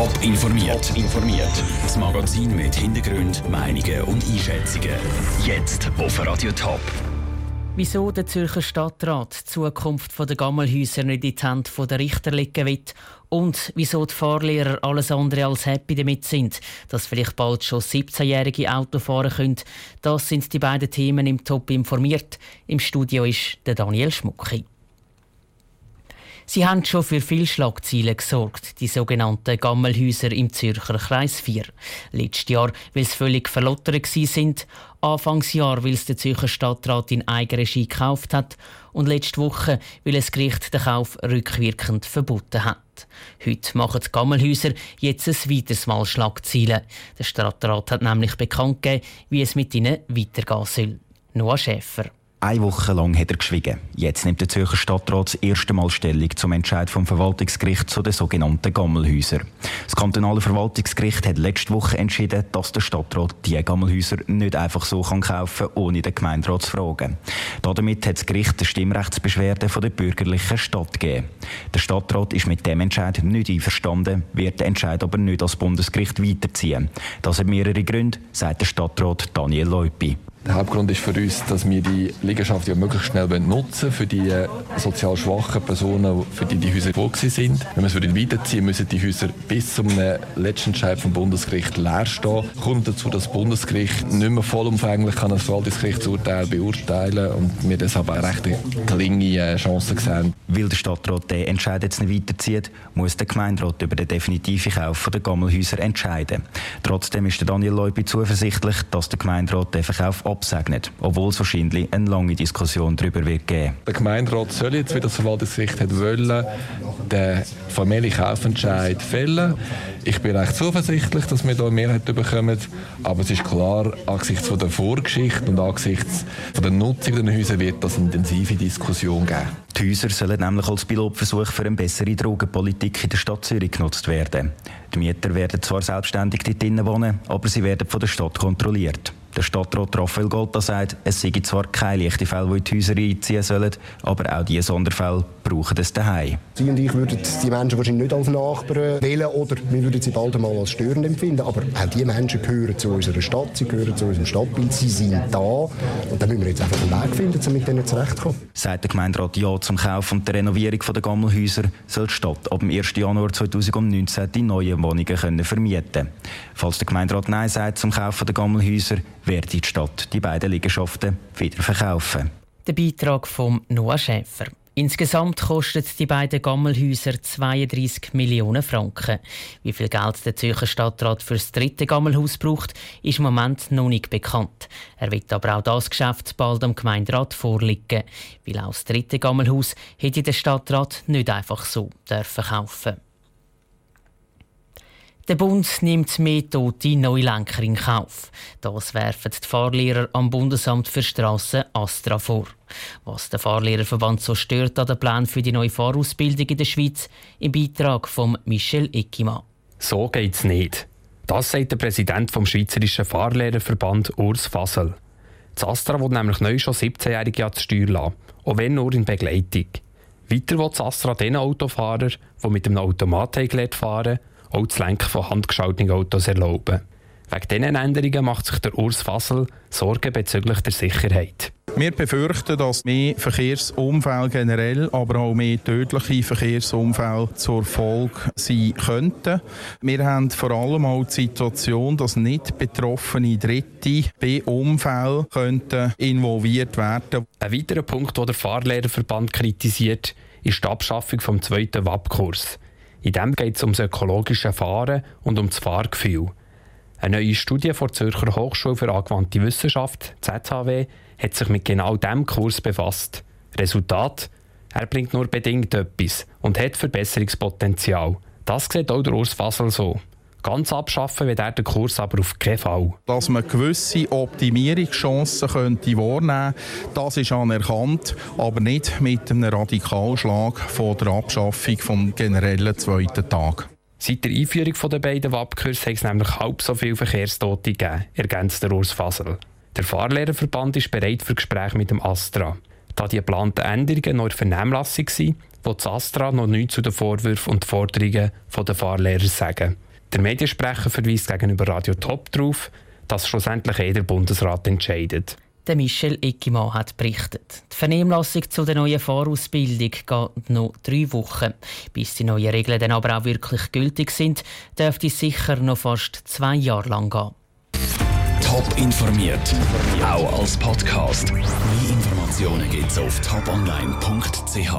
Top informiert. informiert. Das Magazin mit Hintergrund, Meinungen und Einschätzungen. Jetzt auf Radio Top. Wieso der Zürcher Stadtrat die Zukunft der Gammelhäuser nicht in die Hand der Richter legen will und wieso die Fahrlehrer alles andere als happy damit sind, dass vielleicht bald schon 17-jährige Auto fahren können, das sind die beiden Themen im Top informiert. Im Studio ist der Daniel Schmucki. Sie haben schon für viele Schlagzeilen gesorgt, die sogenannten Gammelhäuser im Zürcher Kreis 4. Letztes Jahr, weil sie völlig verlottert sind, Anfangsjahr, weil es der Zürcher Stadtrat in Eigenregie gekauft hat und letzte Woche, weil das Gericht den Kauf rückwirkend verboten hat. Heute machen die Gammelhäuser jetzt ein weiteres Mal Schlagzeilen. Der Stadtrat hat nämlich bekannt gegeben, wie es mit ihnen weitergehen soll. Noah Schäfer. Eine Woche lang hat er geschwiegen. Jetzt nimmt der Zürcher Stadtrat das erste Mal Stellung zum Entscheid vom Verwaltungsgericht zu den sogenannten Gammelhäusern. Das kantonale Verwaltungsgericht hat letzte Woche entschieden, dass der Stadtrat die Gammelhäuser nicht einfach so kaufen kann, ohne den Gemeinderat zu fragen. Damit hat das Gericht die Stimmrechtsbeschwerde der bürgerlichen Stadt gegeben. Der Stadtrat ist mit dem Entscheid nicht einverstanden, wird den Entscheid aber nicht als Bundesgericht weiterziehen. Das hat mehrere Gründe, sagt der Stadtrat Daniel Leupi. Der Hauptgrund ist für uns, dass wir die Liegenschaft ja möglichst schnell nutzen für die äh, sozial schwachen Personen, für die die Häuser vorgesehen sind. Wenn wir es weiterziehen müssen die Häuser bis zum letzten Entscheid vom Bundesgericht leer stehen. Kommt dazu, dass das Bundesgericht nicht mehr vollumfänglich kann das Verwaltungsgerichtsurteil beurteilen und wir deshalb eine recht geringe äh, Chance sehen. Weil der Stadtrat den Entscheid jetzt nicht weiterzieht, muss der Gemeinderat über den definitiven Kauf der Gammelhäuser entscheiden. Trotzdem ist Daniel Leupi zuversichtlich, dass der Gemeinderat den Verkauf absegnet, obwohl es wahrscheinlich eine lange Diskussion darüber wird geben. Der Gemeinderat soll jetzt, wie das Verwaltungsgericht hat wollen, den formellen Kaufentscheid fällen. Ich bin recht zuversichtlich, dass wir hier eine Mehrheit bekommen, aber es ist klar, angesichts von der Vorgeschichte und angesichts von der Nutzung der Häuser wird das eine intensive Diskussion geben. Die Häuser sollen nämlich als Pilotversuch für eine bessere Drogenpolitik in der Stadt Zürich genutzt werden. Die Mieter werden zwar selbstständig dort wohnen, aber sie werden von der Stadt kontrolliert. Der Stadtrat Raphael Golta sagt, es seien zwar keine leichten Fälle, die in die Häuser einziehen sollen, aber auch diese Sonderfälle brauchen es daheim. Sie und ich würden die Menschen wahrscheinlich nicht als Nachbarn wählen oder wir würden sie bald einmal als störend empfinden, aber auch diese Menschen gehören zu unserer Stadt, sie gehören zu unserem Stadtbild, sie sind da und dann müssen wir jetzt einfach einen Weg finden, um mit denen zurechtzukommen. Seit der Gemeinderat Ja zum Kauf und der Renovierung der Gammelhäuser soll die Stadt ab dem 1. Januar 2019 die neuen Wohnungen können vermieten können. Falls der Gemeinderat Nein sagt zum Kauf der Gammelhäuser, werde die Stadt die beiden Liegenschaften wieder verkaufen. Der Beitrag von Noah Schäfer. Insgesamt kosten die beiden Gammelhäuser 32 Millionen Franken. Wie viel Geld der Zürcher Stadtrat für das dritte Gammelhaus braucht, ist im Moment noch nicht bekannt. Er wird aber auch das Geschäft bald am Gemeinderat vorlegen. Weil auch das dritte Gammelhaus hätte der Stadtrat nicht einfach so dürfen kaufen der Bund nimmt mehr tote Neulenker in Kauf. Das werfen die Fahrlehrer am Bundesamt für Strassen Astra vor. Was der Fahrlehrerverband so stört an den Plan für die neue Fahrausbildung in der Schweiz, im Beitrag von Michel Eckima. So geht's nicht. Das sagt der Präsident vom Schweizerischen Fahrlehrerverband Urs Fasel. Das Astra will nämlich neu schon 17-Jährige an die Steuer lassen, auch wenn nur in Begleitung. Weiter will das Astra den Autofahrer, die mit einem Automat fahren, auch das Lenken von handgeschalteten Autos erlauben. Wegen diesen Änderungen macht sich der Urs Fassel Sorgen bezüglich der Sicherheit. Wir befürchten, dass mehr Verkehrsunfälle generell, aber auch mehr tödliche Verkehrsunfälle zur Folge sein könnten. Wir haben vor allem auch die Situation, dass nicht betroffene Dritte bei Unfällen könnten involviert werden. Ein weiterer Punkt, den der Fahrlehrerverband kritisiert, ist die Abschaffung vom zweiten WAP-Kurs. In dem geht es um das ökologische Fahren und um das Fahrgefühl. Eine neue Studie von der Zürcher Hochschule für angewandte Wissenschaft, ZHW, hat sich mit genau diesem Kurs befasst. Resultat? Er bringt nur bedingt etwas und hat Verbesserungspotenzial. Das sieht auch der Urs Fassel so. Ganz abschaffen wird er den Kurs aber auf keinen Fall. Dass man gewisse Optimierungschancen könnte wahrnehmen könnte, das ist anerkannt, aber nicht mit einem Radikalschlag von der Abschaffung des generellen zweiten Tag. Seit der Einführung der beiden WAP-Kurse hat es nämlich halb so viele Verkehrstote gegeben, ergänzt der Urs Fasel. Der Fahrlehrerverband ist bereit für Gespräche mit dem Astra. Da die geplanten Änderungen noch in Vernehmlassung sind, will das Astra noch nichts zu den Vorwürfen und Forderungen der Fahrlehrer sagen. Der Mediensprecher verweist gegenüber Radio Top darauf, dass schlussendlich jeder Bundesrat entscheidet. Der Michel Eckimann hat berichtet. Die Vernehmlassung zu der neuen Fahrausbildung geht noch drei Wochen. Bis die neuen Regeln dann aber auch wirklich gültig sind, dürfte es sicher noch fast zwei Jahre lang gehen. Top informiert, auch als Podcast. Mehr Informationen gibt es auf toponline.ch.